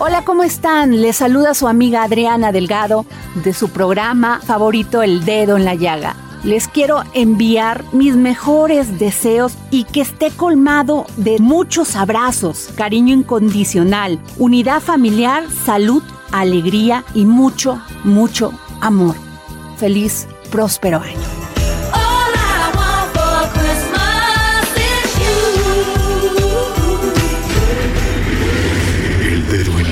Hola, ¿cómo están? Les saluda su amiga Adriana Delgado de su programa favorito El Dedo en la Llaga. Les quiero enviar mis mejores deseos y que esté colmado de muchos abrazos, cariño incondicional, unidad familiar, salud, alegría y mucho, mucho amor. Feliz, próspero año.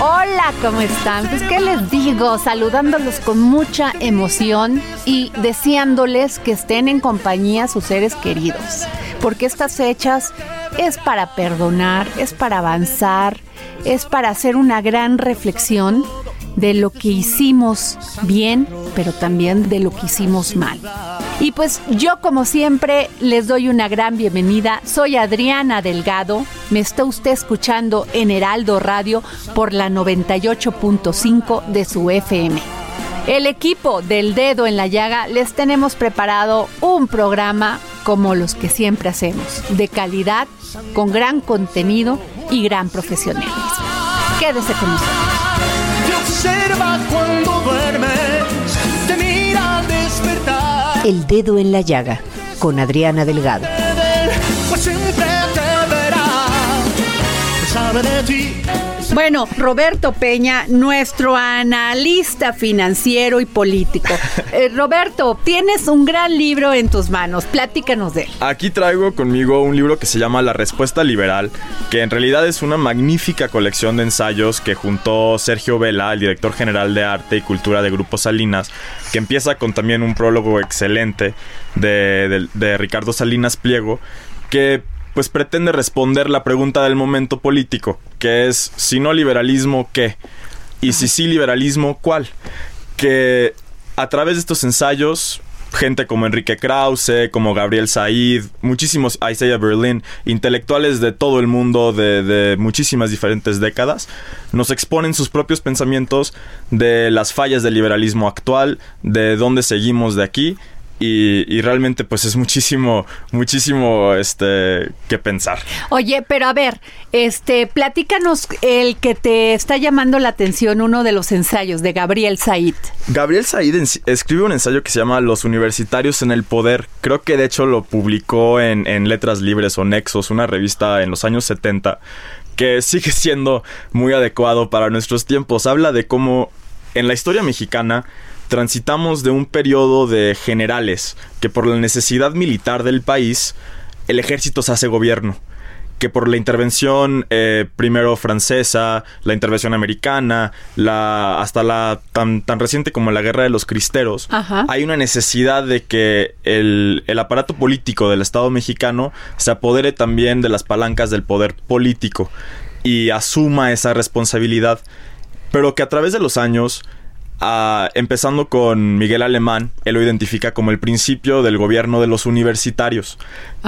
Hola, ¿cómo están? Pues qué les digo, saludándolos con mucha emoción y deseándoles que estén en compañía sus seres queridos, porque estas fechas es para perdonar, es para avanzar, es para hacer una gran reflexión de lo que hicimos bien, pero también de lo que hicimos mal. Y pues yo como siempre les doy una gran bienvenida. Soy Adriana Delgado. Me está usted escuchando en Heraldo Radio por la 98.5 de su FM. El equipo del dedo en la llaga les tenemos preparado un programa como los que siempre hacemos, de calidad, con gran contenido y gran profesionalismo. Quédese con nosotros. Observa cuando El dedo en la llaga con Adriana Delgado. Pues. Bueno, Roberto Peña, nuestro analista financiero y político. Eh, Roberto, tienes un gran libro en tus manos. Platícanos de él. Aquí traigo conmigo un libro que se llama La Respuesta Liberal, que en realidad es una magnífica colección de ensayos que juntó Sergio Vela, el director general de arte y cultura de Grupo Salinas, que empieza con también un prólogo excelente de, de- de Ricardo Salinas Pliego, que pues pretende responder la pregunta del momento político, que es, si no liberalismo, ¿qué? Y si sí liberalismo, ¿cuál? Que a través de estos ensayos, gente como Enrique Krause, como Gabriel Said, muchísimos Isaiah Berlin, intelectuales de todo el mundo, de, de muchísimas diferentes décadas, nos exponen sus propios pensamientos de las fallas del liberalismo actual, de dónde seguimos de aquí. Y, y realmente pues es muchísimo, muchísimo este que pensar. Oye, pero a ver, este, platícanos el que te está llamando la atención, uno de los ensayos de Gabriel Said. Gabriel Said escribe un ensayo que se llama Los universitarios en el poder. Creo que de hecho lo publicó en, en Letras Libres o Nexos, una revista en los años 70, que sigue siendo muy adecuado para nuestros tiempos. Habla de cómo en la historia mexicana transitamos de un periodo de generales que por la necesidad militar del país, el ejército se hace gobierno que por la intervención eh, primero francesa, la intervención americana, la hasta la tan, tan reciente como la guerra de los cristeros, Ajá. hay una necesidad de que el, el aparato político del Estado mexicano se apodere también de las palancas del poder político y asuma esa responsabilidad, pero que a través de los años Ah, empezando con Miguel Alemán, él lo identifica como el principio del gobierno de los universitarios,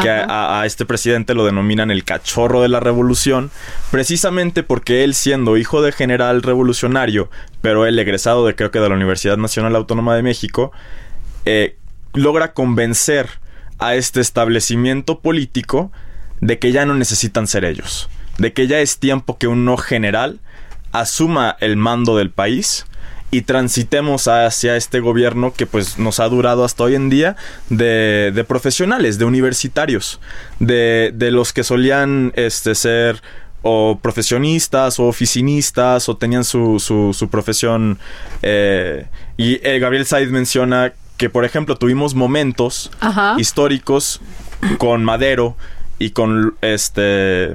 que a, a este presidente lo denominan el cachorro de la revolución, precisamente porque él siendo hijo de general revolucionario, pero él egresado de creo que de la Universidad Nacional Autónoma de México, eh, logra convencer a este establecimiento político de que ya no necesitan ser ellos, de que ya es tiempo que un no general asuma el mando del país y transitemos hacia este gobierno que pues nos ha durado hasta hoy en día de, de profesionales, de universitarios, de, de los que solían este, ser o profesionistas o oficinistas o tenían su, su, su profesión. eh, y eh, Gabriel Said menciona que, por ejemplo, tuvimos momentos Ajá. históricos con Madero y con este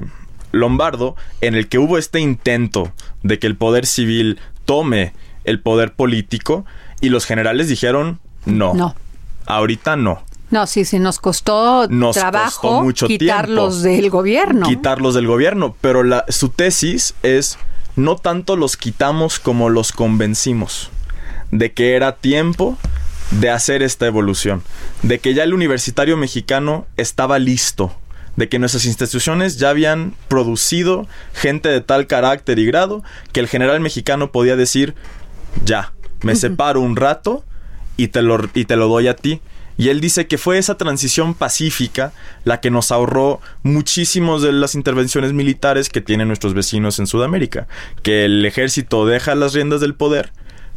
Lombardo en el que hubo este intento de que el poder civil tome el poder político y los generales dijeron no. No. Ahorita no. No, sí, sí, nos costó Nos trabajo costó mucho quitarlos tiempo. del gobierno. quitarlos del gobierno. Pero la, su tesis es no tanto los quitamos como los convencimos de que era tiempo de hacer esta evolución, de que ya el universitario mexicano estaba listo, de que nuestras instituciones ya habían producido gente de tal carácter y grado que el general mexicano podía decir, ya, me separo un rato y te lo, y te lo doy a ti. Y él dice que fue esa transición pacífica la que nos ahorró muchísimos de las intervenciones militares que tienen nuestros vecinos en Sudamérica. Que el ejército deja las riendas del poder,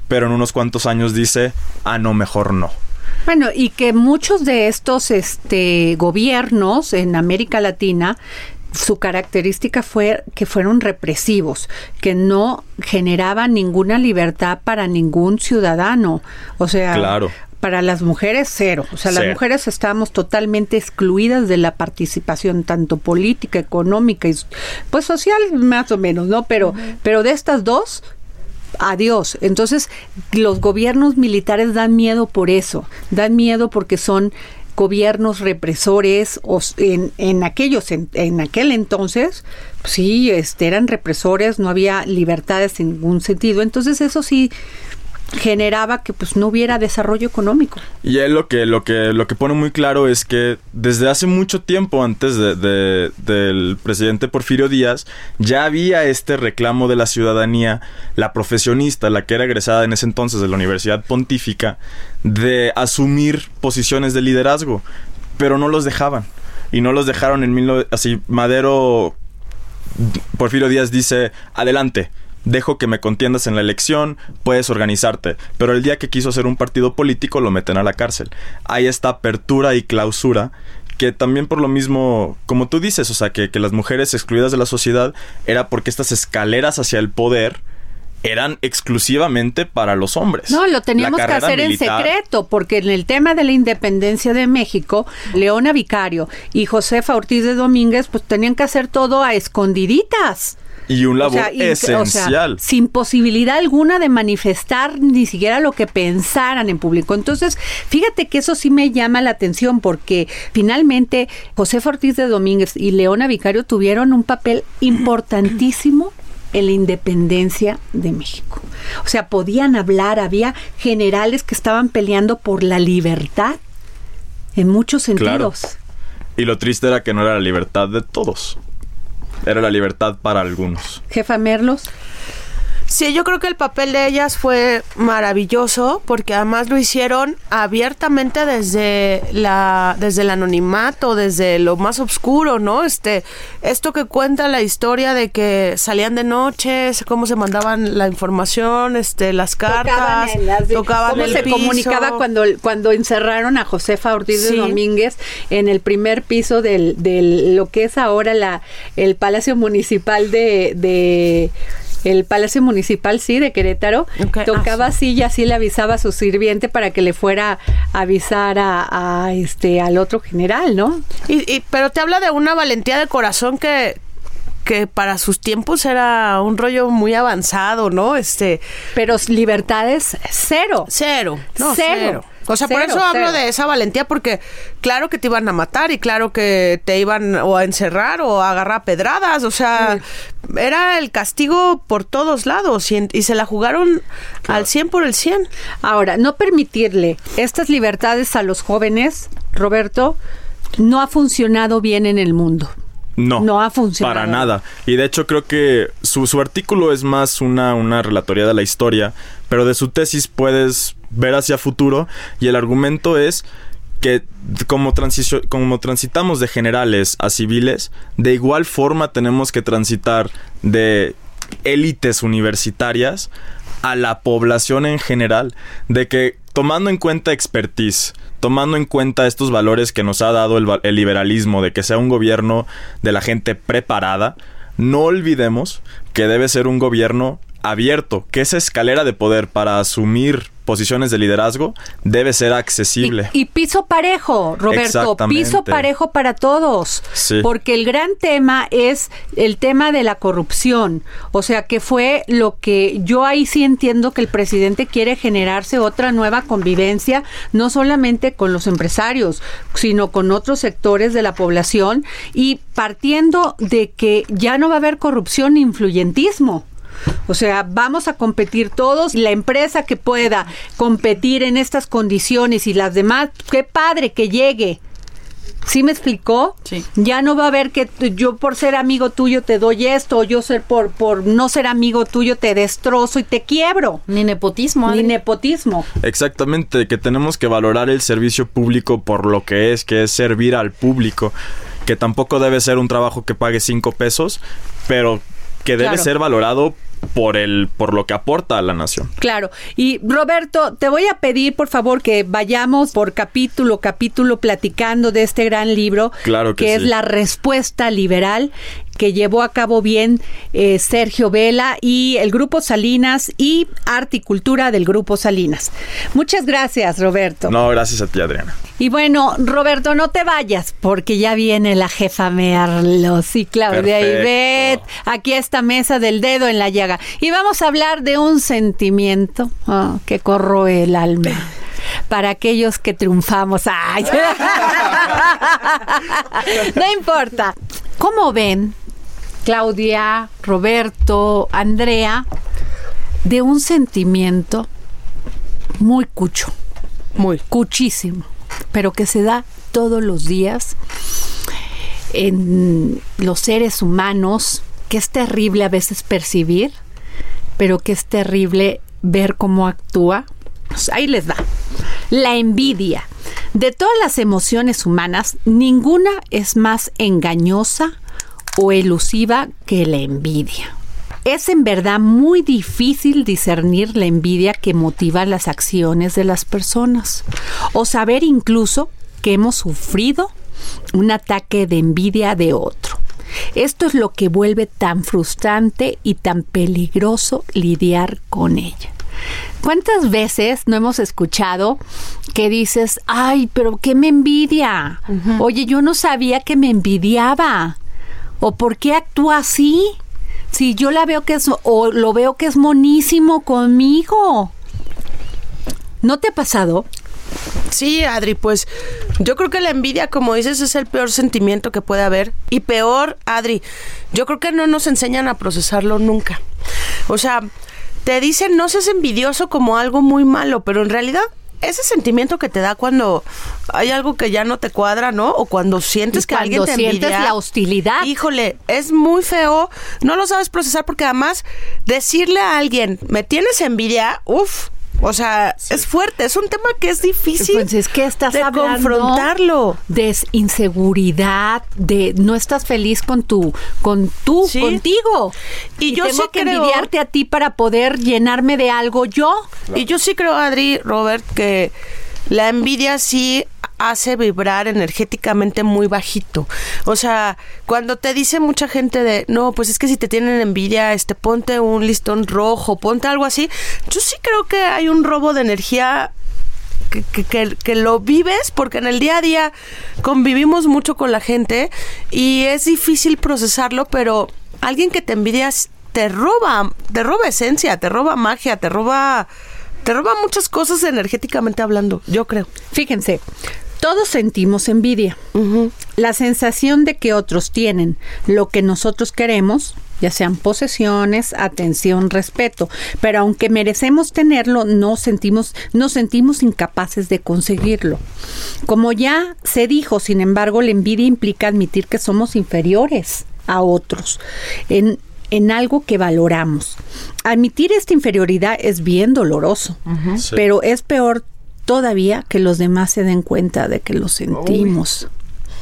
pero en unos cuantos años dice, ah, no, mejor no. Bueno, y que muchos de estos este, gobiernos en América Latina su característica fue que fueron represivos, que no generaban ninguna libertad para ningún ciudadano. O sea, Claro. para las mujeres cero. O sea, las mujeres estábamos totalmente excluidas de la participación tanto política, económica y pues social más o menos, ¿no? Pero pero de estas dos adiós. Entonces, los gobiernos militares dan miedo por eso, dan miedo porque son gobiernos represores o en, en aquellos en, en aquel entonces sí este eran represores no había libertades en ningún sentido. Entonces eso sí generaba que pues no hubiera desarrollo económico Y él lo que, lo que, lo que pone muy claro es que desde hace mucho tiempo antes de, de- del presidente Porfirio Díaz, ya había este reclamo de la ciudadanía, la profesionista, la que era egresada en ese entonces de la Universidad Pontífica, de asumir posiciones de liderazgo, pero no los dejaban. Y no los dejaron en 19... Así, Madero Porfirio Díaz dice, adelante, dejo que me contiendas en la elección, puedes organizarte, pero el día que quiso hacer un partido político lo meten a la cárcel. Hay esta apertura y clausura que también por lo mismo, como tú dices, o sea, que, que las mujeres excluidas de la sociedad era porque estas escaleras hacia el poder eran exclusivamente para los hombres. No, lo teníamos que hacer en secreto, porque en el tema de la independencia de México, Leona Vicario y Josefa Ortiz de Domínguez, pues tenían que hacer todo a escondiditas. Y un O labor sea, y- o sea, esencial. sin posibilidad alguna de manifestar ni siquiera lo que pensaran en público. Entonces, fíjate que eso sí me llama la atención porque finalmente Josefa Ortiz de Domínguez y Leona Vicario tuvieron un papel importantísimo en la independencia de México. O sea, podían hablar, había generales que estaban peleando por la libertad en muchos Claro. sentidos. Y lo triste era que no era la libertad de todos. Era la libertad para algunos. Jefa Merlos. Sí, yo creo que el papel de ellas fue maravilloso porque además lo hicieron abiertamente desde la desde el anonimato, desde lo más oscuro, ¿no? Este esto que cuenta la historia de que salían de noche, cómo se mandaban la información, este las cartas, en las tocaban cómo el se piso. comunicaba cuando cuando encerraron a Josefa Ortiz Sí. de Domínguez en el primer piso del, del lo que es ahora la el Palacio Municipal de, de el Palacio Municipal, sí, de Querétaro, Ok, tocaba ah, así y así le avisaba a su sirviente para que le fuera a avisar a, a, este al otro general, ¿no? Y, y- pero te habla de una valentía de corazón que que para sus tiempos era un rollo muy avanzado, ¿no? Este Pero libertades cero. cero, no cero. cero. O sea, por eso hablo cero. de esa valentía, porque claro que te iban a matar y claro que te iban o a encerrar o a agarrar pedradas. O sea, era el castigo por todos lados y se la jugaron al 100 por el 100. Ahora, no permitirle estas libertades a los jóvenes, Roberto, no ha funcionado bien en el mundo. No, No ha funcionado. Para nada. Y de hecho creo que su, su artículo es más una, una relatoría de la historia, pero de su tesis puedes ver hacia futuro y el argumento es que como, como transitamos de generales a civiles, de igual forma tenemos que transitar de élites universitarias a la población en general, de que tomando en cuenta expertise, tomando en cuenta estos valores que nos ha dado el, el liberalismo, de que sea un gobierno de la gente preparada, no olvidemos que debe ser un gobierno abierto, que esa escalera de poder para asumir posiciones de liderazgo debe ser accesible. Y, y piso parejo, Roberto, piso parejo para todos. Sí. Porque el gran tema es el tema de la corrupción. O sea, que fue lo que yo ahí sí entiendo que el presidente quiere generarse otra nueva convivencia, no solamente con los empresarios, sino con otros sectores de la población y partiendo de que ya no va a haber corrupción ni influyentismo. O sea, vamos a competir todos. La empresa que pueda competir en estas condiciones y las demás, qué padre que llegue. ¿Sí me explicó? Sí. Ya no va a haber que yo por ser amigo tuyo te doy esto, o yo ser por, por no ser amigo tuyo te destrozo y te quiebro. Ni nepotismo. Ni nepotismo. Exactamente, que tenemos que valorar el servicio público por lo que es, que es servir al público, que tampoco debe ser un trabajo que pague cinco pesos, pero que debe Claro. ser valorado por el, por lo que aporta a la nación. Claro. Y Roberto, te voy a pedir por favor que vayamos por capítulo, capítulo platicando de este gran libro, Claro que es sí. La Respuesta Liberal que llevó a cabo bien eh, Sergio Vela y el Grupo Salinas y Arte y Cultura del Grupo Salinas. Muchas gracias, Roberto. No, gracias a ti, Adriana. Y bueno, Roberto, no te vayas, porque ya viene la jefa Merlos y Claudia. Ivette, aquí a esta mesa del dedo en la llaga. Y vamos a hablar de un sentimiento ah, que corroe el alma. Para aquellos que triunfamos. ¡Ay! no importa. ¿Cómo ven, Claudia, Roberto, Andrea, de un sentimiento muy cucho? Muy. cuchísimo, pero que se da todos los días en los seres humanos, que es terrible a veces percibir, pero que es terrible ver cómo actúa. Pues ahí les va. La envidia. De todas las emociones humanas, ninguna es más engañosa o elusiva que la envidia. Es en verdad muy difícil discernir la envidia que motiva las acciones de las personas o saber incluso que hemos sufrido un ataque de envidia de otro. Esto es lo que vuelve tan frustrante y tan peligroso lidiar con ella. ¿Cuántas veces no hemos escuchado que dices, ay, pero qué me envidia? Oye, yo no sabía que me envidiaba. ¿O por qué actúa así? Si yo la veo que es, o lo veo que es monísimo conmigo. ¿No te ha pasado? Sí, Adri, pues yo creo que la envidia, como dices, es el peor sentimiento que puede haber. Y peor, Adri, yo creo que no nos enseñan a procesarlo nunca. O sea, te dicen no seas envidioso como algo muy malo, pero en realidad ese sentimiento que te da cuando hay algo que ya no te cuadra, ¿no? O cuando sientes que alguien cuando te sientes envidia. la hostilidad. Híjole, es muy feo. No lo sabes procesar porque además decirle a alguien, me tienes envidia, uff. O sea, es fuerte, es un tema que es difícil Pues es que estás de hablando confrontarlo. de inseguridad, de no estás feliz con tu, con tú, Sí. contigo. Y yo tengo sí que creo- envidiarte a ti para poder llenarme de algo yo. Y yo sí creo, Adri, Robert, que la envidia sí hace vibrar energéticamente muy bajito. O sea, cuando te dice mucha gente de, no, pues es que si te tienen envidia, este, ponte un listón rojo, ponte algo así. Yo sí creo que hay un robo de energía que, que, que- lo vives porque en el día a día convivimos mucho con la gente y es difícil procesarlo, pero alguien que te envidias te roba, te roba esencia, te roba magia, te roba te roba muchas cosas energéticamente hablando, yo creo. Fíjense, todos sentimos envidia. La sensación de que otros tienen lo que nosotros queremos, ya sean posesiones, atención, respeto, pero aunque merecemos tenerlo, no sentimos, nos sentimos incapaces de conseguirlo. Como ya se dijo, sin embargo, la envidia implica admitir que somos inferiores a otros en, en algo que valoramos. Admitir esta inferioridad es bien doloroso, Sí. pero es peor todavía que los demás se den cuenta de que lo sentimos.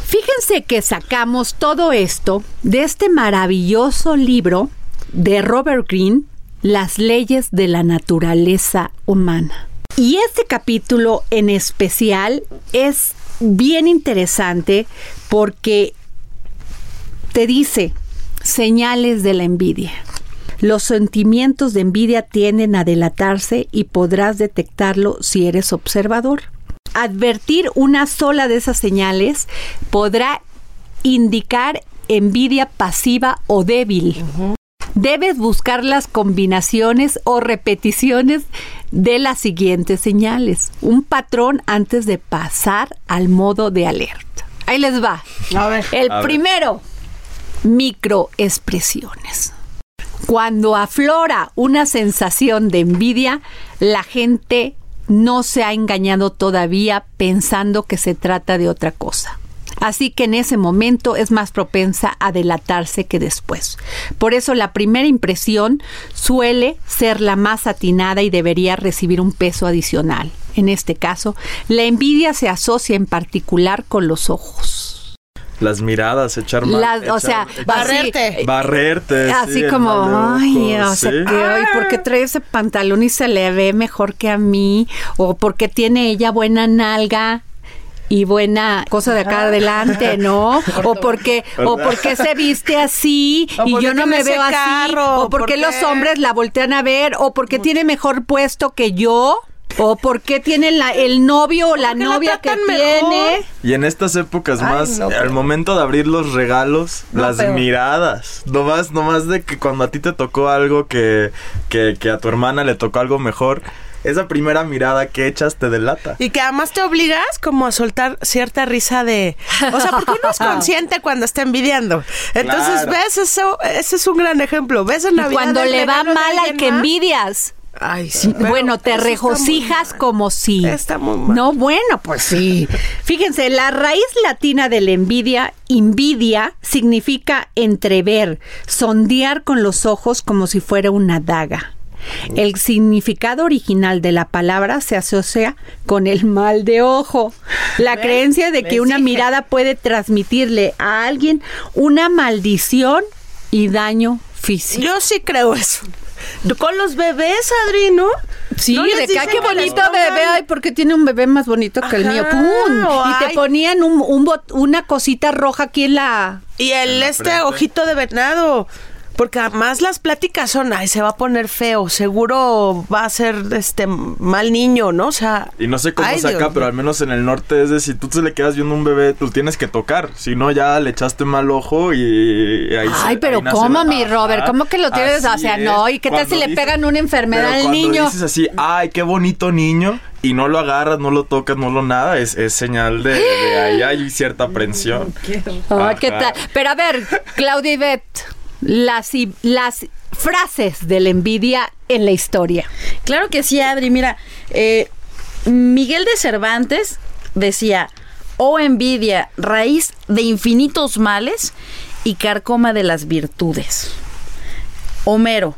Fíjense que sacamos todo esto de este maravilloso libro de Robert Greene, Las leyes de la naturaleza humana. Y este capítulo en especial es bien interesante porque te dice señales de la envidia. Los sentimientos de envidia tienden a delatarse y podrás detectarlo si eres observador. Advertir una sola de esas señales podrá indicar envidia pasiva o débil. Debes buscar las combinaciones o repeticiones de las siguientes señales. Un patrón antes de pasar al modo de alerta. Ahí les va. A ver. El A ver. primero, microexpresiones. Cuando aflora una sensación de envidia, la gente no se ha engañado todavía pensando que se trata de otra cosa. Así que en ese momento es más propensa a delatarse que después. Por eso la primera impresión suele ser la más atinada y debería recibir un peso adicional. En este caso, la envidia se asocia en particular con los ojos. Las miradas, echar Las- o sea, echar- Barrerte. así- barrerte. Así sí, como, ay, o sea, sí. que, ay, ¿por qué trae ese pantalón y se le ve mejor que a mí? O porque tiene ella buena nalga y buena cosa de acá adelante, ¿no? O porque, o porque se viste así O y porque yo no me veo así. carro, O porque porque- los hombres la voltean a ver, o porque tiene mejor puesto que yo. O porque tiene la, el novio o la novia que tiene. mejor. Y en estas épocas Ay, más, no, al pero- momento de abrir los regalos, No, las pero- miradas. No más, no más de que cuando a ti te tocó algo que, que, que a tu hermana le tocó algo mejor, esa primera mirada que echas te delata. Y que además te obligas como a soltar cierta risa de... O sea, porque uno es consciente cuando está envidiando. Entonces, Claro. ves eso, ese es un gran ejemplo. Ves en Y Navidad cuando el le va mal al que más. envidias. Ay, sí. pero bueno, te regocijas como si. Está muy mal. No, bueno, pues sí. Fíjense, la raíz latina de la envidia, envidia, significa entrever, sondear con los ojos como si fuera una daga. El significado original de la palabra se asocia con el mal de ojo. La creencia de que una mirada puede transmitirle a alguien una maldición y daño físico. Yo sí creo eso. Con los bebés, Adri, ¿no? Sí, ¿No les de que qué bonito bebé, ay, porque tiene un bebé más bonito que el mío. ¡Pum! Y te ponían un, un bot- una cosita roja aquí en la. Y el este ojito de venado. Porque además las pláticas son, ay, se va a poner feo, seguro va a ser este mal niño, ¿no? O sea. Y no sé cómo ay, es acá, Dios pero al menos en el norte es de si tú te le quedas viendo un bebé, tú tienes que tocar. Si no, ya le echaste mal ojo y ahí se- Ay, pero ahí ¿cómo, la- mi Robert? ¿Cómo que lo tienes? O sea, es. no, ¿y qué tal si le pegan una enfermedad pero al cuando niño? dices así, ay, qué bonito niño, y no lo agarras, no lo tocas, no lo nada, es, es señal de, de ahí hay cierta aprensión. Ay, ¿qué tal? Pero a ver, Claudia y Beth, las, las frases de la envidia en la historia. Claro que sí, Adri. Mira, eh, Miguel de Cervantes decía, oh envidia, raíz de infinitos males y carcoma de las virtudes. Homero,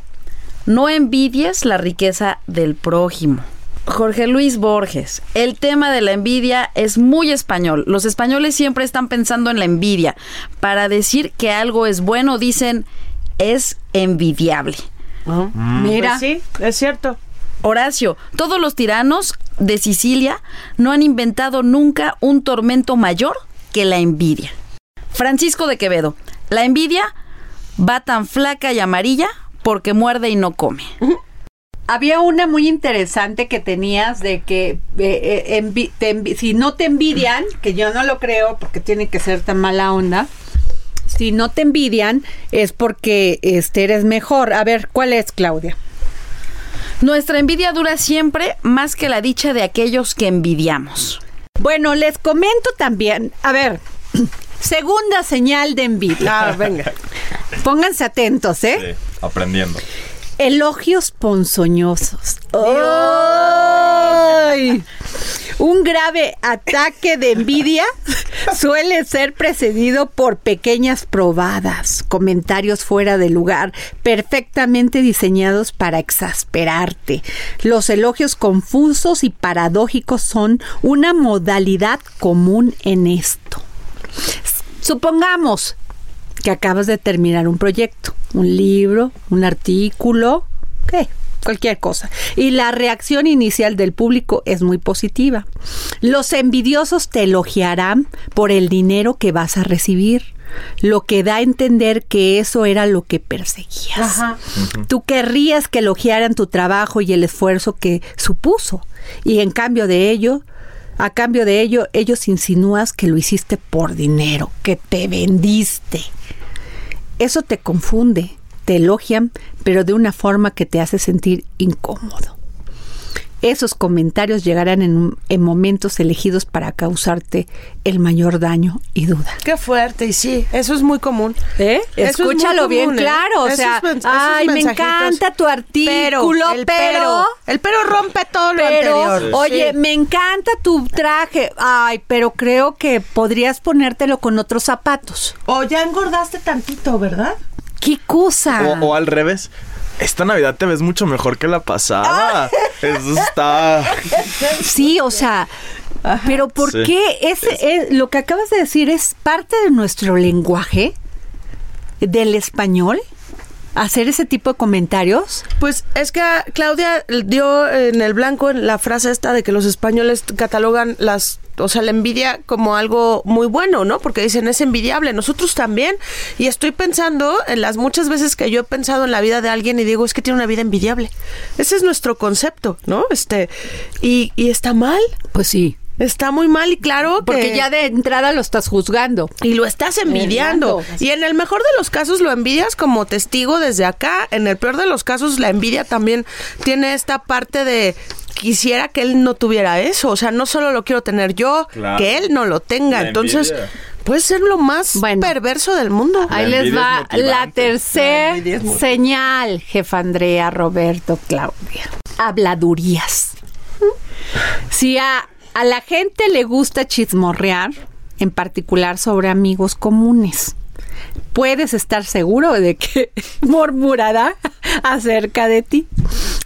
no envidies la riqueza del prójimo. Jorge Luis Borges, el tema de la envidia es muy español. Los españoles siempre están pensando en la envidia. Para decir que algo es bueno dicen es envidiable. Mira. Pues sí, es cierto. Horacio, todos los tiranos de Sicilia no han inventado nunca un tormento mayor que la envidia. Francisco de Quevedo, la envidia va tan flaca y amarilla porque muerde y no come. Había una muy interesante que tenías de que eh, eh, envi- te envi- si no te envidian, que yo no lo creo porque tiene que ser tan mala onda, si no te envidian es porque este eres mejor. A ver, ¿cuál es, Claudia? Nuestra envidia dura siempre más que la dicha de aquellos que envidiamos. Bueno, les comento también, a ver, segunda señal de envidia. Ah, venga. Pónganse atentos, ¿eh? Sí, aprendiendo. Elogios ponzoñosos. ¡Ay! Un grave ataque de envidia suele ser precedido por pequeñas probadas, comentarios fuera de lugar, perfectamente diseñados para exasperarte. Los elogios confusos y paradójicos son una modalidad común en esto. Supongamos que acabas de terminar un proyecto, un libro, un artículo, ¿qué? Cualquier cosa. Y la reacción inicial del público es muy positiva. Los envidiosos te elogiarán por el dinero que vas a recibir, lo que da a entender que eso era lo que perseguías. Tú querrías que elogiaran tu trabajo y el esfuerzo que supuso. Y en cambio de ello, a cambio de ello, ellos insinúas que lo hiciste por dinero, que te vendiste. Eso te confunde, te elogian, pero de una forma que te hace sentir incómodo. Esos comentarios llegarán en, en momentos elegidos para causarte el mayor daño y duda. Qué fuerte, y sí, eso es muy común. ¿Eh? Eso es muy Escúchalo bien común, ¿eh? claro, o sea, ay, me encanta tu artículo, el pero, el pero rompe todo lo pero, anterior. oye, Sí. me encanta tu traje, ay, pero creo que podrías ponértelo con otros zapatos. O ya engordaste tantito, ¿verdad? ¿Qué cosa? O, o al revés. Esta Navidad te ves mucho mejor que la Ah. pasada. Eso está. Sí, o sea, pero ¿por Sí. qué ese es- lo que acabas de decir es parte de nuestro lenguaje del español? Hacer ese tipo de comentarios. Pues es que Claudia dio en el blanco la frase esta de que los españoles catalogan las, o sea, la envidia como algo muy bueno, ¿no? Porque dicen es envidiable, nosotros también. Y estoy pensando en las muchas veces que yo he pensado en la vida de alguien y digo, es que tiene una vida envidiable. Ese es nuestro concepto, ¿no? Este, y, y está mal, Pues sí. Está muy mal y claro Porque que- ya de entrada lo estás juzgando. y lo estás envidiando. Y en el mejor de los casos lo envidias como testigo desde acá. En el peor de los casos la envidia también tiene esta parte de quisiera que él no tuviera eso. O sea, no solo lo quiero tener yo, Claro. que él no lo tenga. La Entonces, envidia. puede ser lo más Bueno. perverso del mundo. Ahí les va la tercera señal, jefa Andrea, Roberto, Claudia. Habladurías. Si a, a la gente le gusta chismorrear, en particular sobre amigos comunes, puedes estar seguro de que murmurará acerca de ti.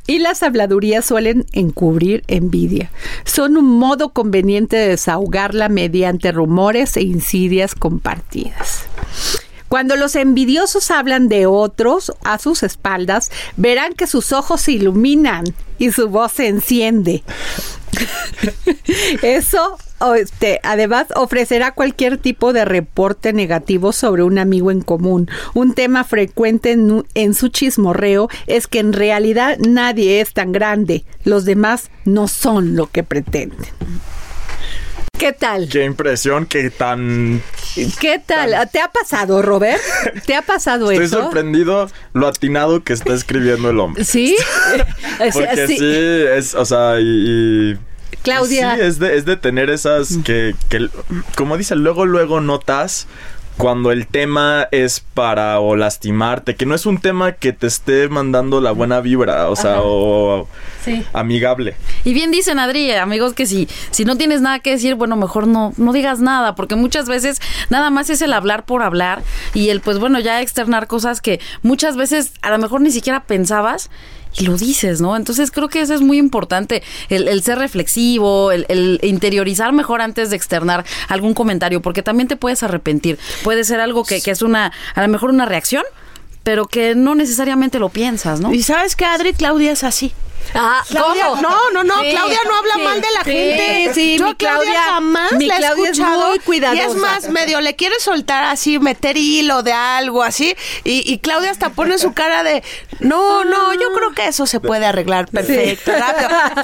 Y las habladurías suelen encubrir envidia. Son un modo conveniente de desahogarla mediante rumores e insidias compartidas. Cuando los envidiosos hablan de otros a sus espaldas, verán que sus ojos se iluminan y su voz se enciende. Eso, este, además, ofrecerá cualquier tipo de reporte negativo sobre un amigo en común. Un tema frecuente en, en su chismorreo es que en realidad nadie es tan grande. Los demás no son lo que pretenden. ¿Qué tal? Qué impresión que tan. ¿Qué tal? ¿Te ha pasado, Robert? ¿Te ha pasado Estoy eso? sorprendido lo atinado que está escribiendo el hombre. ¿Sí? Porque sí. sí, es, o sea, y. y- Claudia. Sí, es de, es de tener esas que, que, como dice, luego, luego notas cuando el tema es para o lastimarte, que no es un tema que te esté mandando la buena vibra, o sea, o Sí. amigable. Y bien dicen, Adri, amigos, que si, si no tienes nada que decir, bueno, mejor no, no digas nada, porque muchas veces nada más es el hablar por hablar y el, pues bueno, ya externar cosas que muchas veces a lo mejor ni siquiera pensabas y lo dices, ¿no? Entonces creo que eso es muy importante, el, el ser reflexivo, el, interiorizar mejor antes de externar algún comentario, porque también te puedes arrepentir. Puede ser algo que, que es una, a lo mejor una reacción, pero que no necesariamente lo piensas, ¿no? Y sabes que Adri Claudia es así. Ah, Claudia, ¿cómo? no, no, no, Sí, Claudia no habla sí, mal de la sí, gente. Sí, Yo mi Claudia, Claudia jamás mi la he Claudia es escuchado. muy cuidadosa. Y es más, medio le quiere soltar así, meter hilo de algo así. Y, y Claudia hasta pone su cara de, no, no, yo creo que eso se puede arreglar perfecto.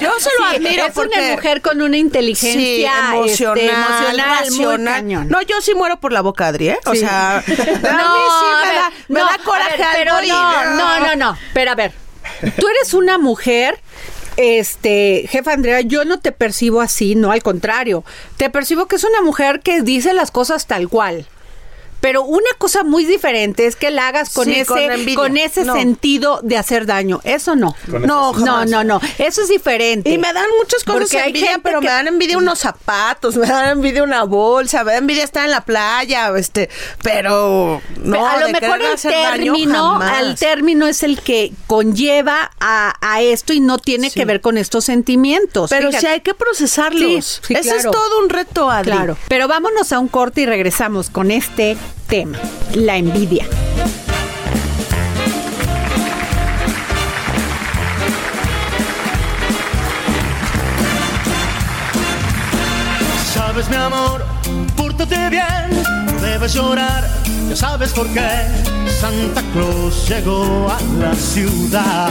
Yo se lo admiro es porque... una mujer con una inteligencia emocional, este, emocional muy racional. cañón. No, yo sí muero por la boca, Adri, ¿eh? O sea, a mí sí a me ver, da, me no, da a coraje ver, pero no, no, no, no, pero a ver, tú eres una mujer este, jefa Andrea, yo no te percibo así, no, al contrario. Te percibo que es una mujer que dice las cosas tal cual. Pero una cosa muy diferente es que la hagas con Sí, ese, con ese No. sentido de hacer daño. Eso no. Con No, no, no, no. Eso es diferente. Y me dan muchas cosas Porque hay envidia, gente pero que- me dan envidia unos zapatos, me dan envidia una bolsa, me dan envidia estar en la playa, este, pero no, Pero a lo mejor el daño, término, el término es el que conlleva a, a esto y no tiene Sí. que ver con estos sentimientos. Pero Fíjate. sí hay que procesarlos. Sí, sí, Ese claro. es todo un reto, Adri. Claro. Pero vámonos a un corte y regresamos con este tema, la envidia. Sabes, mi amor, pórtate bien, no debes llorar, ya sabes por qué. Santa Claus llegó a la ciudad.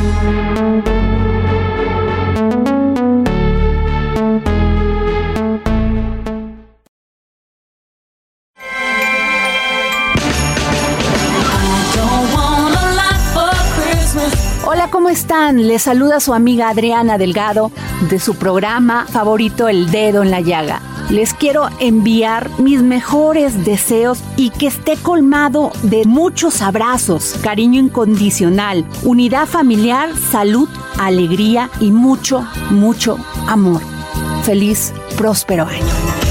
Están? Les saluda su amiga Adriana Delgado de su programa favorito El Dedo en la Llaga. Les quiero enviar mis mejores deseos y que esté colmado de muchos abrazos, cariño incondicional, unidad familiar, salud, alegría y mucho, mucho amor. Feliz, próspero año.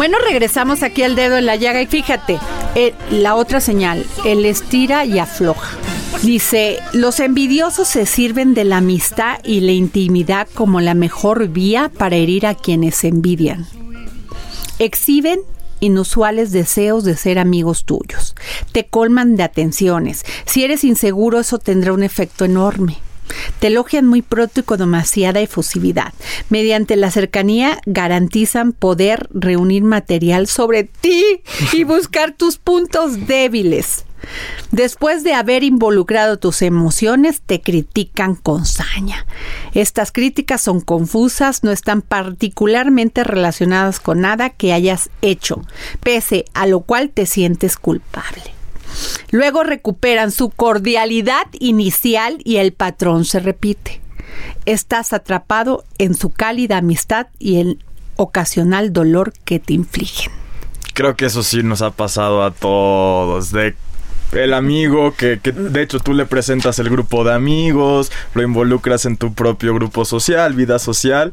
Bueno, regresamos aquí al dedo en la llaga y fíjate, eh, la otra señal, el estira y afloja. Dice, los envidiosos se sirven de la amistad y la intimidad como la mejor vía para herir a quienes envidian. Exhiben inusuales deseos de ser amigos tuyos. Te colman de atenciones. Si eres inseguro, eso tendrá un efecto enorme. Te elogian muy pronto y con demasiada efusividad. Mediante la cercanía garantizan poder reunir material sobre ti y buscar tus puntos débiles. Después de haber involucrado tus emociones, te critican con saña. Estas críticas son confusas, no están particularmente relacionadas con nada que hayas hecho, pese a lo cual te sientes culpable. Luego recuperan su cordialidad inicial y el patrón se repite. Estás atrapado en su cálida amistad y el ocasional dolor que te infligen. Creo que eso sí nos ha pasado a todos. De el amigo que, que de hecho tú le presentas el grupo de amigos, lo involucras en tu propio grupo social, vida social.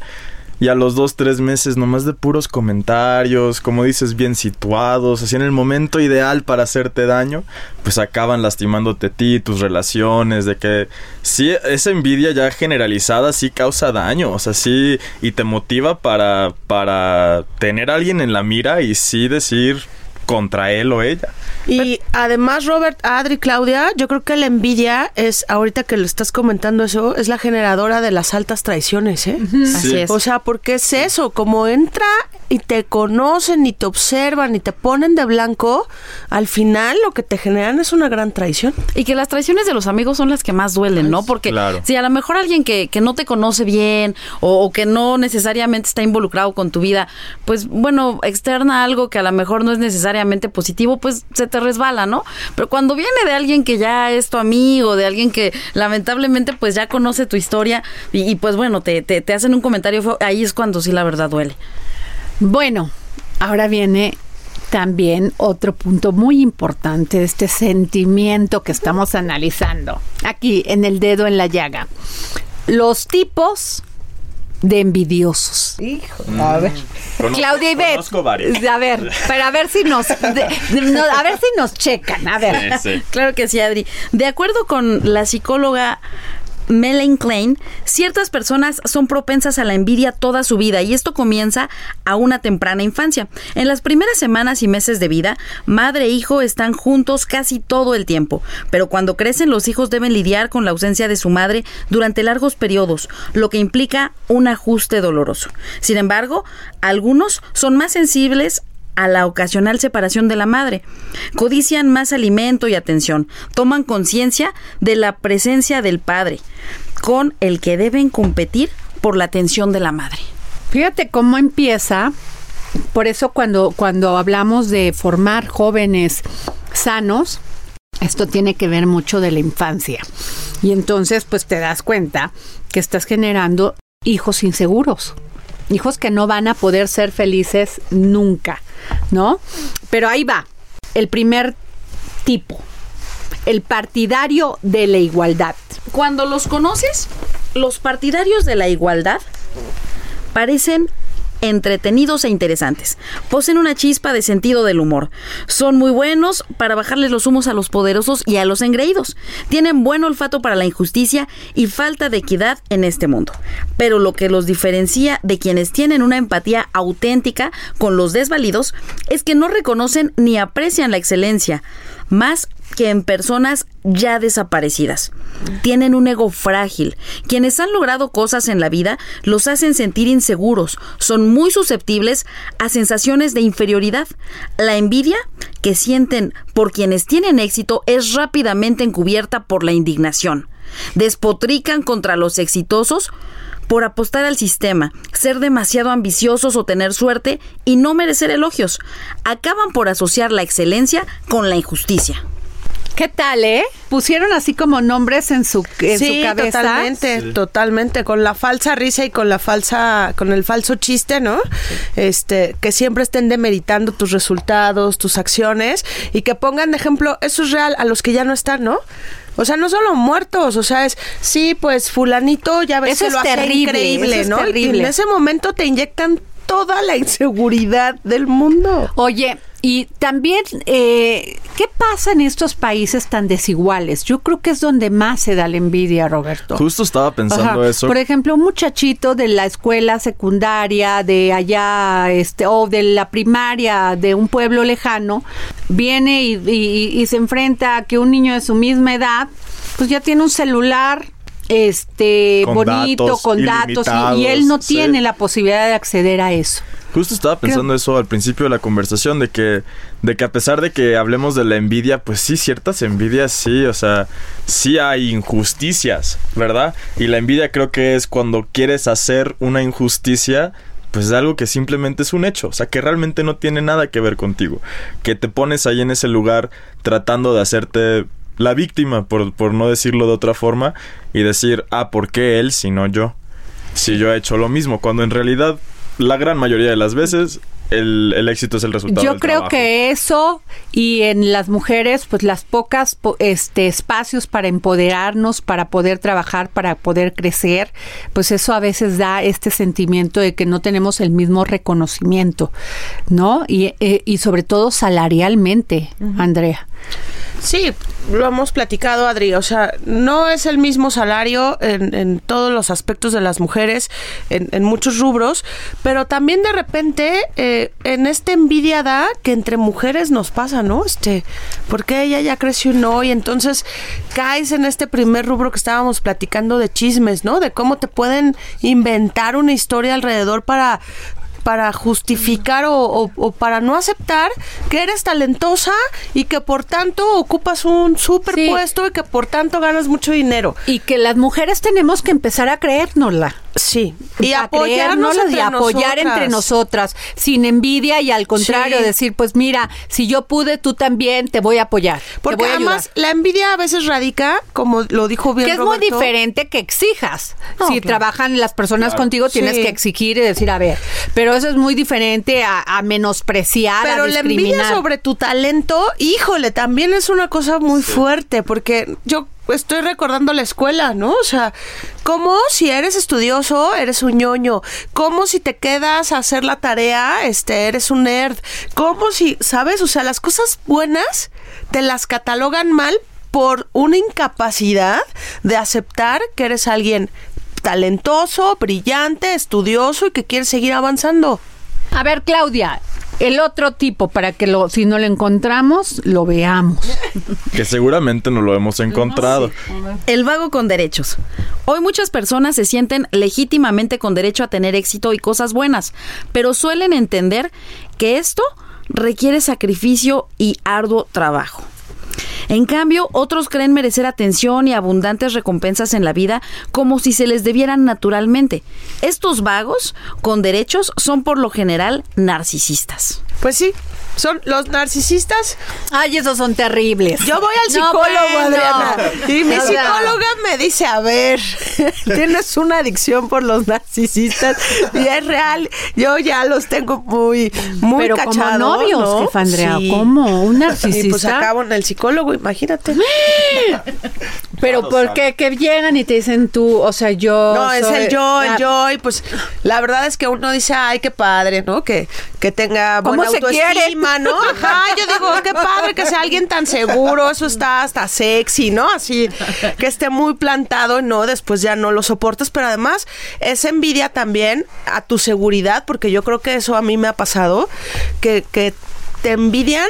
Y a los dos, tres meses nomás de puros comentarios, como dices, bien situados, así en el momento ideal para hacerte daño, pues acaban lastimándote a ti, tus relaciones, de que sí, esa envidia ya generalizada sí causa daño, o sea, sí, y te motiva para, para tener a alguien en la mira y sí decir, contra él o ella. Y además, Robert, Adri, Claudia, yo creo que la envidia es, ahorita que lo estás comentando eso, es la generadora de las altas traiciones, ¿eh? Así es. O sea, porque es eso, como entra y te conocen y te observan y te ponen de blanco, al final lo que te generan es una gran traición. Y que las traiciones de los amigos son las que más duelen, ¿no? Porque Claro. si a lo mejor alguien que, que no te conoce bien o, o que no necesariamente está involucrado con tu vida, pues bueno, externa algo que a lo mejor no es necesariamente positivo, pues se te resbala, ¿no? Pero cuando viene de alguien que ya es tu amigo, de alguien que lamentablemente pues ya conoce tu historia y, pues bueno, te, te, te hacen un comentario, ahí es cuando sí la verdad duele. Bueno, ahora viene también otro punto muy importante de este sentimiento que estamos analizando. Aquí, en el dedo en la llaga. Los tipos de envidiosos. Hijo, a ver. Conozco- Claudia varios. A ver, pero a ver si nos de- de- no, a ver si nos checan, a ver. Sí, sí. Claro que sí, Adri. De acuerdo con la psicóloga Melaine Klein, ciertas personas son propensas a la envidia toda su vida y esto comienza a una temprana infancia. En las primeras semanas y meses de vida, madre e hijo están juntos casi todo el tiempo, pero cuando crecen los hijos deben lidiar con la ausencia de su madre durante largos periodos, lo que implica un ajuste doloroso. Sin embargo, algunos son más sensibles a la ocasional separación de la madre. Codician más alimento y atención. Toman conciencia de la presencia del padre, con el que deben competir por la atención de la madre. Fíjate cómo empieza. Por eso cuando, cuando hablamos de formar jóvenes sanos, esto tiene que ver mucho de la infancia. Y entonces pues te das cuenta que estás generando hijos inseguros. Hijos que no van a poder ser felices nunca, ¿no? Pero ahí va. El primer tipo. El partidario de la igualdad. Cuando los conoces, los partidarios de la igualdad parecen entretenidos e interesantes. Poseen una chispa de sentido del humor. Son muy buenos para bajarles los humos a los poderosos y a los engreídos. Tienen buen olfato para la injusticia y falta de equidad en este mundo. Pero lo que los diferencia de quienes tienen una empatía auténtica con los desvalidos es que no reconocen ni aprecian la excelencia, más que en personas ya desaparecidas. Tienen un ego frágil. Quienes han logrado cosas en la vida los hacen sentir inseguros. Son muy susceptibles a sensaciones de inferioridad. La envidia que sienten por quienes tienen éxito es rápidamente encubierta por la indignación. Despotrican contra los exitosos por apostar al sistema, ser demasiado ambiciosos o tener suerte y no merecer elogios. Acaban por asociar la excelencia con la injusticia. ¿Qué tal, eh? Pusieron así como nombres en su, en sí, su cabeza. totalmente, totalmente, con la falsa risa y con la falsa, con el falso chiste, ¿no? Este, que siempre estén demeritando tus resultados, tus acciones y que pongan de ejemplo, eso es real, a los que ya no están, ¿no? O sea, no solo muertos, o sea, es, sí, pues fulanito ya ves Eso que es lo hace terrible, increíble, eso es ¿no? Y terrible. en ese momento te inyectan toda la inseguridad del mundo. Oye, y también, eh, ¿qué pasa en estos países tan desiguales? Yo creo que es donde más se da la envidia, Roberto. Justo estaba pensando Ajá. eso. Por ejemplo, un muchachito de la escuela secundaria, de allá, este, o de la primaria de un pueblo lejano, viene y, y- y se enfrenta a que un niño de su misma edad, pues ya tiene un celular este Con bonito datos con datos y, y él no sí. tiene la posibilidad de acceder a eso. Justo estaba pensando eso al principio de la conversación, de que, de que a pesar de que hablemos de la envidia, pues sí, ciertas envidias sí, o sea, sí hay injusticias, ¿verdad? Y la envidia creo que es cuando quieres hacer una injusticia, pues es algo que simplemente es un hecho, o sea, que realmente no tiene nada que ver contigo, que te pones ahí en ese lugar tratando de hacerte la víctima, por, por no decirlo de otra forma, y decir, ah, ¿por qué él si no yo? Si yo he hecho lo mismo, cuando en realidad la gran mayoría de las veces el, el éxito es el resultado. Yo del creo trabajo. que eso y en las mujeres, pues las pocas po- este, espacios para empoderarnos, para poder trabajar, para poder crecer, pues eso a veces da este sentimiento de que no tenemos el mismo reconocimiento, ¿no? Y, eh, y sobre todo salarialmente, Andrea. Sí, lo hemos platicado, Adri. O sea, no es el mismo salario en, todos los aspectos de las mujeres, en, muchos rubros, pero también de repente eh, en esta envidia da que entre mujeres nos pasa, ¿no? Este, porque ella ya creció no, y entonces caes en este primer rubro que estábamos platicando de chismes, ¿no? De cómo te pueden inventar una historia alrededor para para justificar o, o- o para no aceptar que eres talentosa y que por tanto ocupas un superpuesto y que por tanto ganas mucho dinero. Y que las mujeres tenemos que empezar a creérnosla. Sí. Y a apoyarnos entre y apoyar nosotras. entre nosotras, sin envidia y al contrario, Sí. decir, pues mira, si yo pude, tú también te voy a apoyar. te Porque voy a ayudar. además la envidia a veces radica, como lo dijo bien que es Roberto, muy diferente que exijas. No, si claro. trabajan las personas Claro. contigo, tienes Sí. que exigir y decir, a ver, pero eso es muy diferente a, a menospreciar, Pero a la envidia sobre tu talento, híjole, también es una cosa muy fuerte, porque yo estoy recordando la escuela, ¿no? O sea, como si eres estudioso, eres un ñoño, como si te quedas a hacer la tarea, este, eres un nerd, como si, ¿sabes? O sea, las cosas buenas te las catalogan mal por una incapacidad de aceptar que eres alguien talentoso, brillante, estudioso y que quieres seguir avanzando. A ver, Claudia, el otro tipo, para que lo, si no lo encontramos, lo veamos. Que seguramente no lo hemos encontrado. El vago con derechos. Hoy muchas personas se sienten legítimamente con derecho a tener éxito y cosas buenas, pero suelen entender que esto requiere sacrificio y arduo trabajo. En cambio, otros creen merecer atención y abundantes recompensas en la vida como si se les debieran naturalmente. Estos vagos con derechos son por lo general narcisistas. Pues sí, son los narcisistas. Ay, esos son terribles. Yo voy al No, psicólogo, bueno. Adriana. Y mi O sea, psicóloga me dice, a ver, tienes una adicción por los narcisistas. Y es real. Yo ya los tengo muy, muy Pero como cachados, novios, ¿no? jefa Andrea, Sí. ¿cómo? ¿Un Y pues narcisista? acabo en el psicólogo, imagínate. Pero ¿por qué? Que llegan y te dicen tú, o sea, yo No, es el yo, el yo, y pues la verdad es que uno dice, ay, qué padre, ¿no? Que, que tenga ¿Cómo buena se quiere? autoestima, ¿no? Ajá, yo digo, qué padre que sea alguien tan seguro, eso está hasta sexy, ¿no? Así, que esté muy plantado, ¿no? Después ya no lo soportas, pero además es envidia también a tu seguridad, porque yo creo que eso a mí me ha pasado, que, que te envidian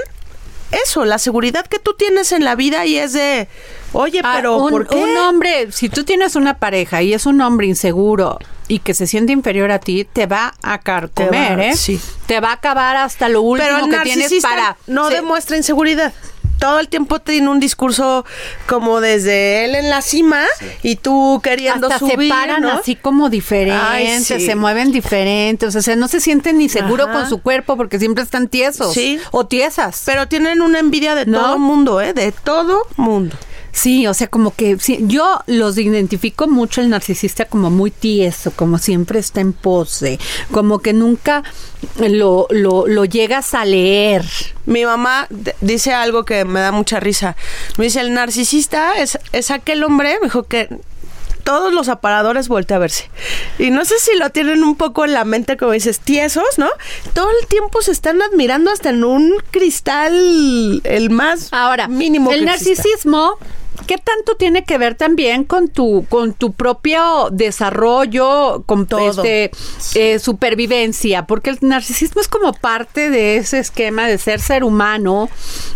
eso, la seguridad que tú tienes en la vida y es de, oye, ah, pero un, ¿por qué? un hombre, si tú tienes una pareja y es un hombre inseguro y que se siente inferior a ti, te va a carcomer, Te va- ¿eh? sí. Te va a acabar hasta lo último Pero el que tienes para... no demuestra inseguridad. Todo el tiempo tiene un discurso como desde él en la cima y tú queriendo hasta subir, se paran ¿no? así como diferentes, Ay, sí. se mueven diferentes, o sea, no se sienten ni seguro Ajá. con su cuerpo porque siempre están tiesos Sí. o tiesas. Pero tienen una envidia de ¿No? todo mundo, ¿eh? De todo mundo. Sí, o sea, como que sí, yo los identifico mucho el narcisista como muy tieso, como siempre está en pose, como que nunca lo, lo, lo llegas a leer. Mi mamá dice algo que me da mucha risa. Me dice, el narcisista es, es aquel hombre, me dijo que todos los aparadores voltea a verse. Y no sé si lo tienen un poco en la mente, como dices, tiesos, ¿no? Todo el tiempo se están admirando hasta en un cristal, el más Ahora, mínimo el exista. ¿Qué tanto tiene que ver también con tu, con tu propio desarrollo, con Todo. este, eh, supervivencia? Porque el narcisismo es como parte de ese esquema de ser ser humano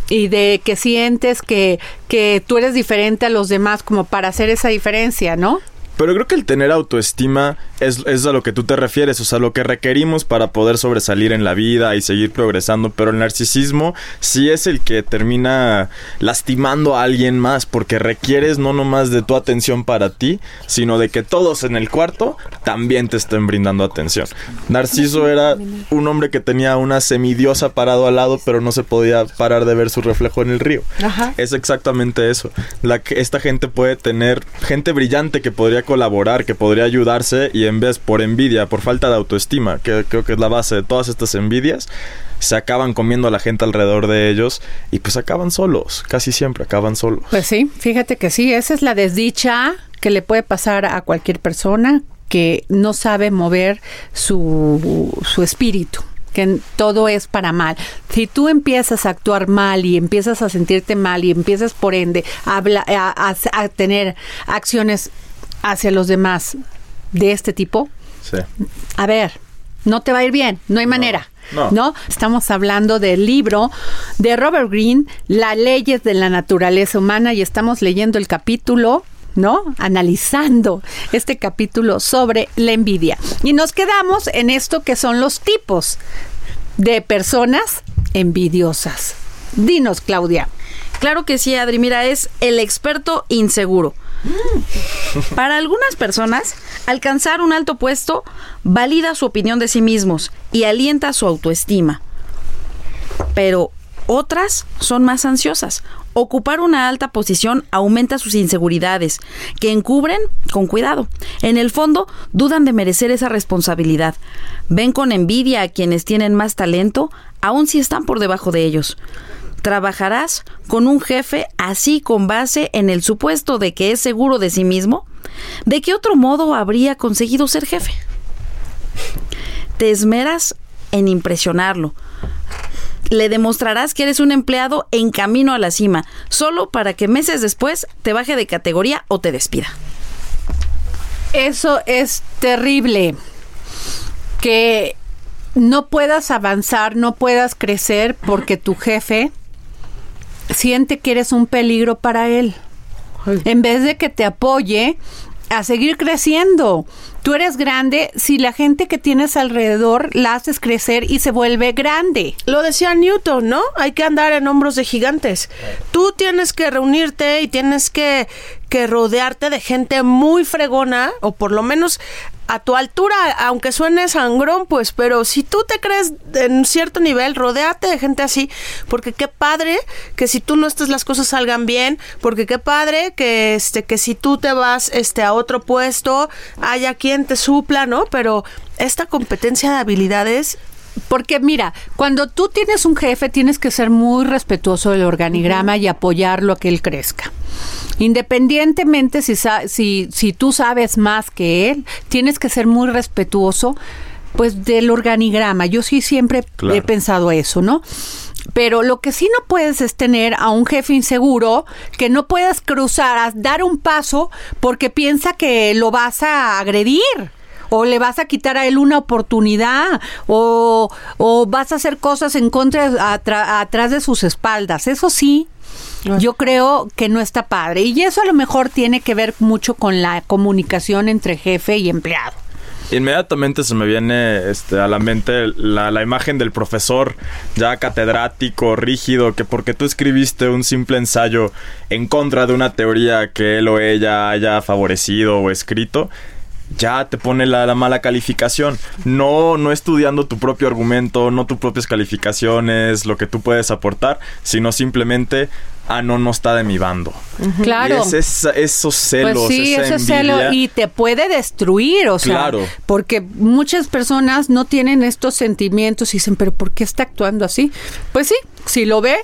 y de que sientes que, que tú eres diferente a los demás como para hacer esa diferencia, ¿no? Pero creo que el tener autoestima es, es a lo que tú te refieres, o sea, lo que requerimos para poder sobresalir en la vida y seguir progresando. Pero el narcisismo sí es el que termina lastimando a alguien más, porque requieres no nomás de tu atención para ti, sino de que todos en el cuarto también te estén brindando atención. Narciso era un hombre que tenía una semidiosa parado al lado, pero no se podía parar de ver su reflejo en el río. Ajá. Es exactamente eso. La que esta gente puede tener gente brillante que podría colaborar, que podría ayudarse y en vez por envidia, por falta de autoestima, que creo que es la base de todas estas envidias, se acaban comiendo a la gente alrededor de ellos y pues acaban solos, casi siempre acaban solos. Pues sí, fíjate que sí, esa es la desdicha que le puede pasar a cualquier persona que no sabe mover su, su espíritu. que todo es para mal. Si tú empiezas a actuar mal y empiezas a sentirte mal y empiezas por ende a, a- a tener acciones hacia los demás de este tipo, Sí. a ver, no te va a ir bien, no hay manera. no. Estamos hablando del libro de Robert Greene, Las leyes de la naturaleza humana, y estamos leyendo el capítulo, ¿no? Analizando este capítulo sobre la envidia. Y nos quedamos en esto que son los tipos de personas envidiosas. Dinos, Claudia. Claro que sí, Adri. Mira, es el experto inseguro. Para algunas personas, alcanzar un alto puesto valida su opinión de sí mismos y alienta su autoestima. Pero otras son más ansiosas. Ocupar una alta posición aumenta sus inseguridades, que encubren con cuidado. En el fondo, dudan de merecer esa responsabilidad. Ven con envidia a quienes tienen más talento, aun si están por debajo de ellos. ¿Trabajarás con un jefe así con base en el supuesto de que es seguro de sí mismo? ¿De qué otro modo habría conseguido ser jefe? Te esmeras en impresionarlo. Le demostrarás que eres un empleado en camino a la cima, solo para que meses después te baje de categoría o te despida. Eso es terrible. Que no puedas avanzar, no puedas crecer porque tu jefe siente que eres un peligro para él. En vez de que te apoye a seguir creciendo. Tú eres grande si la gente que tienes alrededor la haces crecer y se vuelve grande. Lo decía Newton, ¿no? Hay que andar en hombros de gigantes. Tú tienes que reunirte y tienes que, que rodearte de gente muy fregona, o por lo menos a tu altura, aunque suene sangrón, pues, pero si tú te crees en cierto nivel, rodéate de gente así, porque qué padre que si tú no estás las cosas salgan bien, porque qué padre que este que si tú te vas este a otro puesto, haya quien te supla, ¿no? Pero esta competencia de habilidades Porque mira, cuando tú tienes un jefe tienes que ser muy respetuoso del organigrama y apoyarlo a que él crezca. Independientemente si, si, si tú sabes más que él, tienes que ser muy respetuoso pues del organigrama. Yo sí siempre Claro. he pensado eso, ¿no? Pero lo que sí no puedes es tener a un jefe inseguro que no puedas cruzar, a dar un paso porque piensa que lo vas a agredir o le vas a quitar a él una oportunidad o, o vas a hacer cosas en contra atrás de sus espaldas. Eso sí, yo creo que no está padre. Y eso a lo mejor tiene que ver mucho con la comunicación entre jefe y empleado. Inmediatamente se me viene este, a la mente la, la imagen del profesor ya catedrático, rígido, que porque tú escribiste un simple ensayo en contra de una teoría que él o ella haya favorecido o escrito, ya te pone la, la mala calificación. No, no estudiando tu propio argumento, no tus propias calificaciones, lo que tú puedes aportar, sino simplemente, ah, no, no está de mi bando. Claro. Y es esa- esos celos, Pues sí, esa eso es celo envidia. y te puede destruir, o sea, Claro. porque muchas personas no tienen estos sentimientos y dicen, pero ¿por qué está actuando así? Pues sí, si lo ve,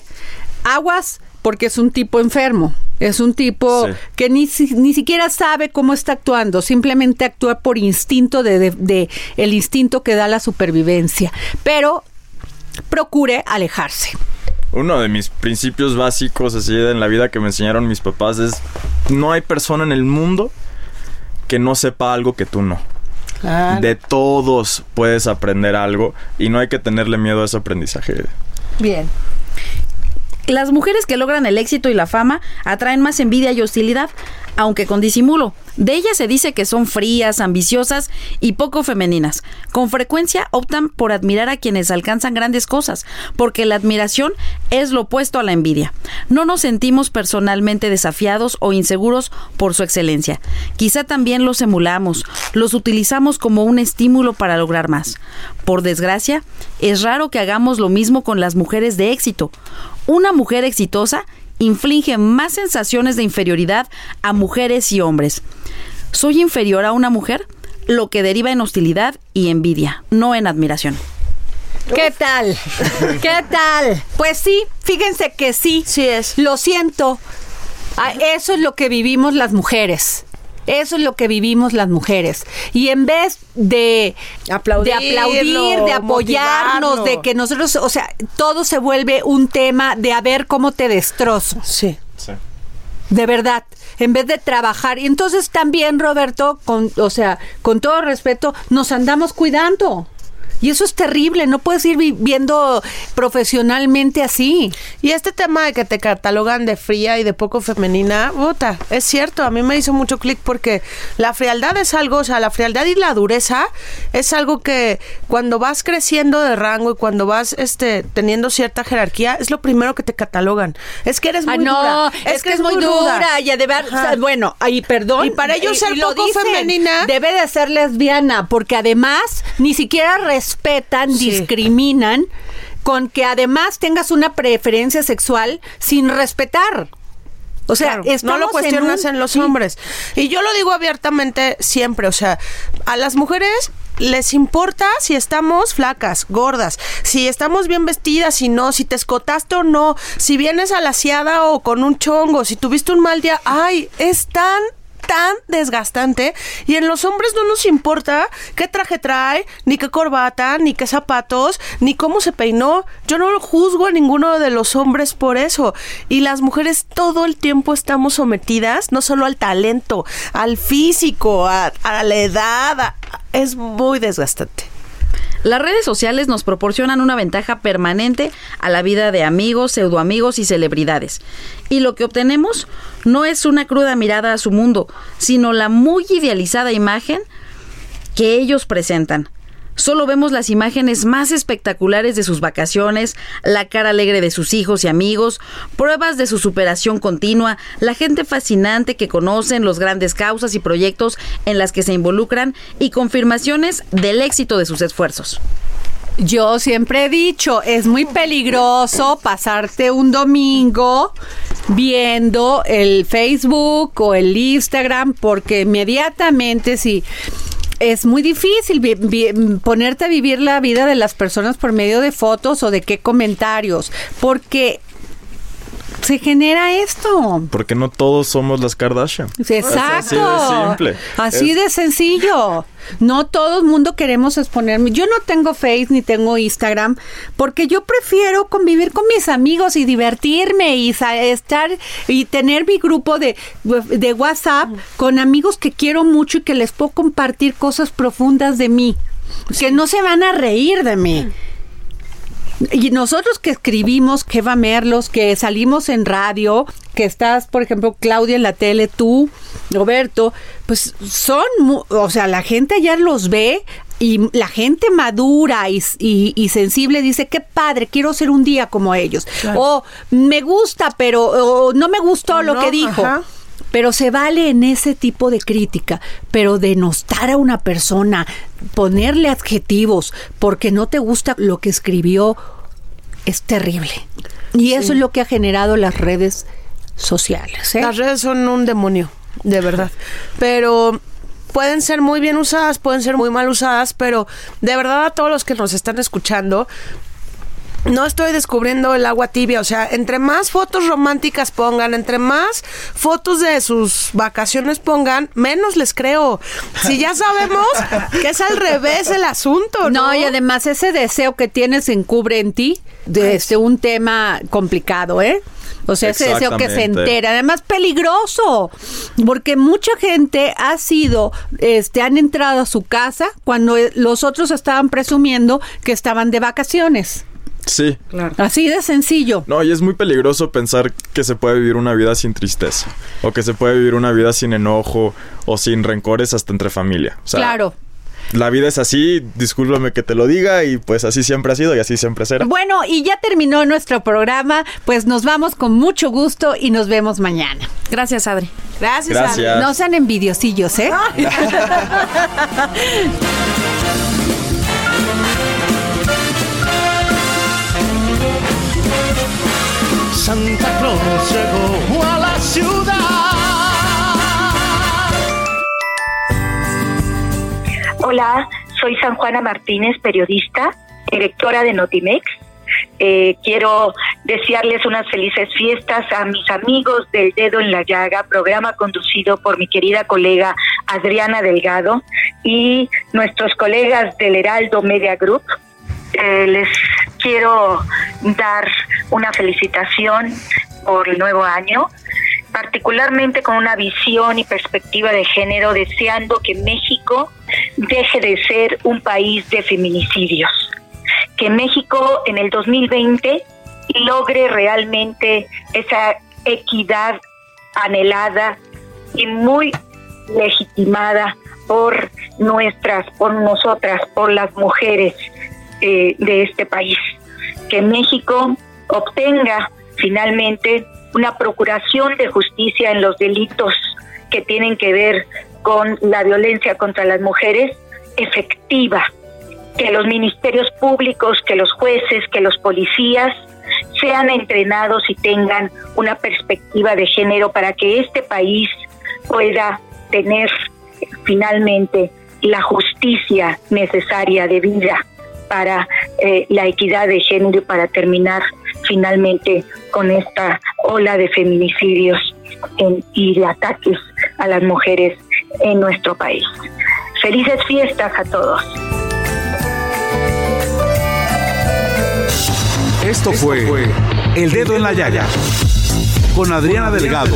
aguas, porque es un tipo enfermo, es un tipo Sí. que ni, si- ni siquiera sabe cómo está actuando, simplemente actúa por instinto de, de- de el instinto que da la supervivencia, pero procure alejarse. Uno de mis principios básicos así en la vida que me enseñaron mis papás es no hay persona en el mundo que no sepa algo que tú no. De todos puedes aprender algo y no hay que tenerle miedo a ese aprendizaje. Bien. Las mujeres que logran el éxito y la fama atraen más envidia y hostilidad, aunque con disimulo. De ellas se dice que son frías, ambiciosas y poco femeninas. Con frecuencia optan por admirar a quienes alcanzan grandes cosas, porque la admiración es lo opuesto a la envidia. No nos sentimos personalmente desafiados o inseguros por su excelencia. Quizá también los emulamos, los utilizamos como un estímulo para lograr más. Por desgracia, es raro que hagamos lo mismo con las mujeres de éxito. Una mujer exitosa inflige más sensaciones de inferioridad a mujeres y hombres. ¿Soy inferior a una mujer? Lo que deriva en hostilidad y envidia, no en admiración. ¿Qué tal? ¿Qué tal? Pues sí, fíjense que sí. Sí es. Lo siento. Ah, Eso es lo que vivimos las mujeres. Eso es lo que vivimos las mujeres. Y en vez de aplaudir, de apoyarnos, de que nosotros, o sea, todo se vuelve un tema de a ver cómo te destrozo. Sí. Sí. De verdad, en vez de trabajar. Y entonces también, Roberto, con, o sea, con todo respeto, nos andamos cuidando. Y eso es terrible, no puedes ir viviendo profesionalmente así. Y este tema de que te catalogan de fría y de poco femenina, puta, es cierto, a mí me hizo mucho clic porque la frialdad es algo, o sea, la frialdad y la dureza es algo que cuando vas creciendo de rango y cuando vas este teniendo cierta jerarquía, es lo primero que te catalogan. Es que eres muy Ah, no, dura. es, que es muy dura. y de o sea, bueno, ahí perdón. Y para ellos ser poco femenina- Debe de ser lesbiana, porque además ni siquiera respetan, Sí. discriminan con que además tengas una preferencia sexual sin respetar. O sea, Claro, no lo cuestionas en, un- los sí. hombres. Y yo lo digo abiertamente siempre, o sea, a las mujeres les importa si estamos flacas, gordas, si estamos bien vestidas, si no, si te escotaste o no, si vienes alaciada o con un chongo, si tuviste un mal día, ay, es tan tan desgastante y en los hombres no nos importa qué traje trae, ni qué corbata, ni qué zapatos, ni cómo se peinó. Yo no juzgo a ninguno de los hombres por eso. Y las mujeres todo el tiempo estamos sometidas no solo al talento, al físico, a, la edad. es muy desgastante. Las redes sociales nos proporcionan una ventaja permanente a la vida de amigos, pseudoamigos y celebridades. Y lo que obtenemos no es una cruda mirada a su mundo, sino la muy idealizada imagen que ellos presentan. Solo vemos las imágenes más espectaculares de sus vacaciones, la cara alegre de sus hijos y amigos, pruebas de su superación continua, la gente fascinante que conocen, los grandes causas y proyectos en las que se involucran y confirmaciones del éxito de sus esfuerzos. Yo siempre he dicho, es muy peligroso pasarte un domingo viendo el Facebook o el Instagram porque inmediatamente si es muy difícil ponerte a vivir la vida de las personas por medio de fotos o de qué comentarios, porque se genera esto. Porque no todos somos las Kardashian. Exacto. Así de simple. Así Es- de sencillo. No todo el mundo queremos exponerme. Yo no tengo Face ni tengo Instagram porque yo prefiero convivir con mis amigos y divertirme y estar y tener mi grupo de, de WhatsApp con amigos que quiero mucho y que les puedo compartir cosas profundas de mí. Que no se van a reír de mí. Y nosotros que escribimos, que va Merlos, que salimos en radio, que estás, por ejemplo, Claudia en la tele, tú, Roberto, pues son, o sea, la allá ya los ve y la gente madura y, y- y sensible dice, qué padre, quiero ser un día como ellos. O me gusta, pero o no me gustó O lo no, que dijo. ajá. Pero se vale en ese tipo de crítica, pero denostar a una persona, ponerle adjetivos porque no te gusta lo que escribió, es terrible. Y eso es lo que ha generado las redes sociales. ¿eh? Las redes son un demonio, de verdad. Pero pueden ser muy bien usadas, pueden ser muy mal usadas, pero de verdad a todos los que nos están escuchando, no estoy descubriendo el agua tibia, o sea, entre más fotos románticas pongan, entre más fotos de sus vacaciones pongan, menos les creo. Si ya sabemos que es al revés el asunto, ¿no? No, y además ese deseo que tienes encubre en ti de este, un tema complicado, ¿eh? O sea, ese deseo que se entera. Además, peligroso, porque mucha gente ha sido, este, han entrado a su casa cuando eh, los otros estaban presumiendo que estaban de vacaciones. Sí. Así de sencillo. No, y es muy peligroso pensar que se puede vivir una vida sin tristeza. O que se puede vivir una vida sin enojo o sin rencores hasta entre familia. O sea, claro. La vida es así, discúlpame que te lo diga, y pues así siempre ha sido y así siempre será. Bueno, y ya terminó nuestro programa, pues nos vamos con mucho gusto y nos vemos mañana. Gracias, Adri. Gracias. Gracias. Ale. No sean envidiosillos, ¿eh? Santa Claus a la ciudad. Hola, soy San Juana Martínez, periodista, directora de Notimex. Eh, quiero desearles unas felices fiestas a mis amigos del Dedo en la Llaga, programa conducido por mi querida colega Adriana Delgado y nuestros colegas del Heraldo Media Group. Eh, les quiero dar una felicitación por el nuevo año, particularmente con una visión y perspectiva de género, deseando que México deje de ser un país de feminicidios, que México en el 2020 logre realmente esa equidad anhelada y muy legitimada por nuestras, por nosotras, por las mujeres eh, de este país. Que México obtenga finalmente una procuración de justicia en los delitos que tienen que ver con la violencia contra las mujeres efectiva, que los ministerios públicos, que los jueces, que los policías sean entrenados y tengan una perspectiva de género para que este país pueda tener finalmente la justicia necesaria de vida para eh, la equidad de género para terminar finalmente con esta ola de feminicidios y de ataques a las mujeres en nuestro país. Felices fiestas a todos. Esto fue El Dedo en la Yaya con Adriana Delgado.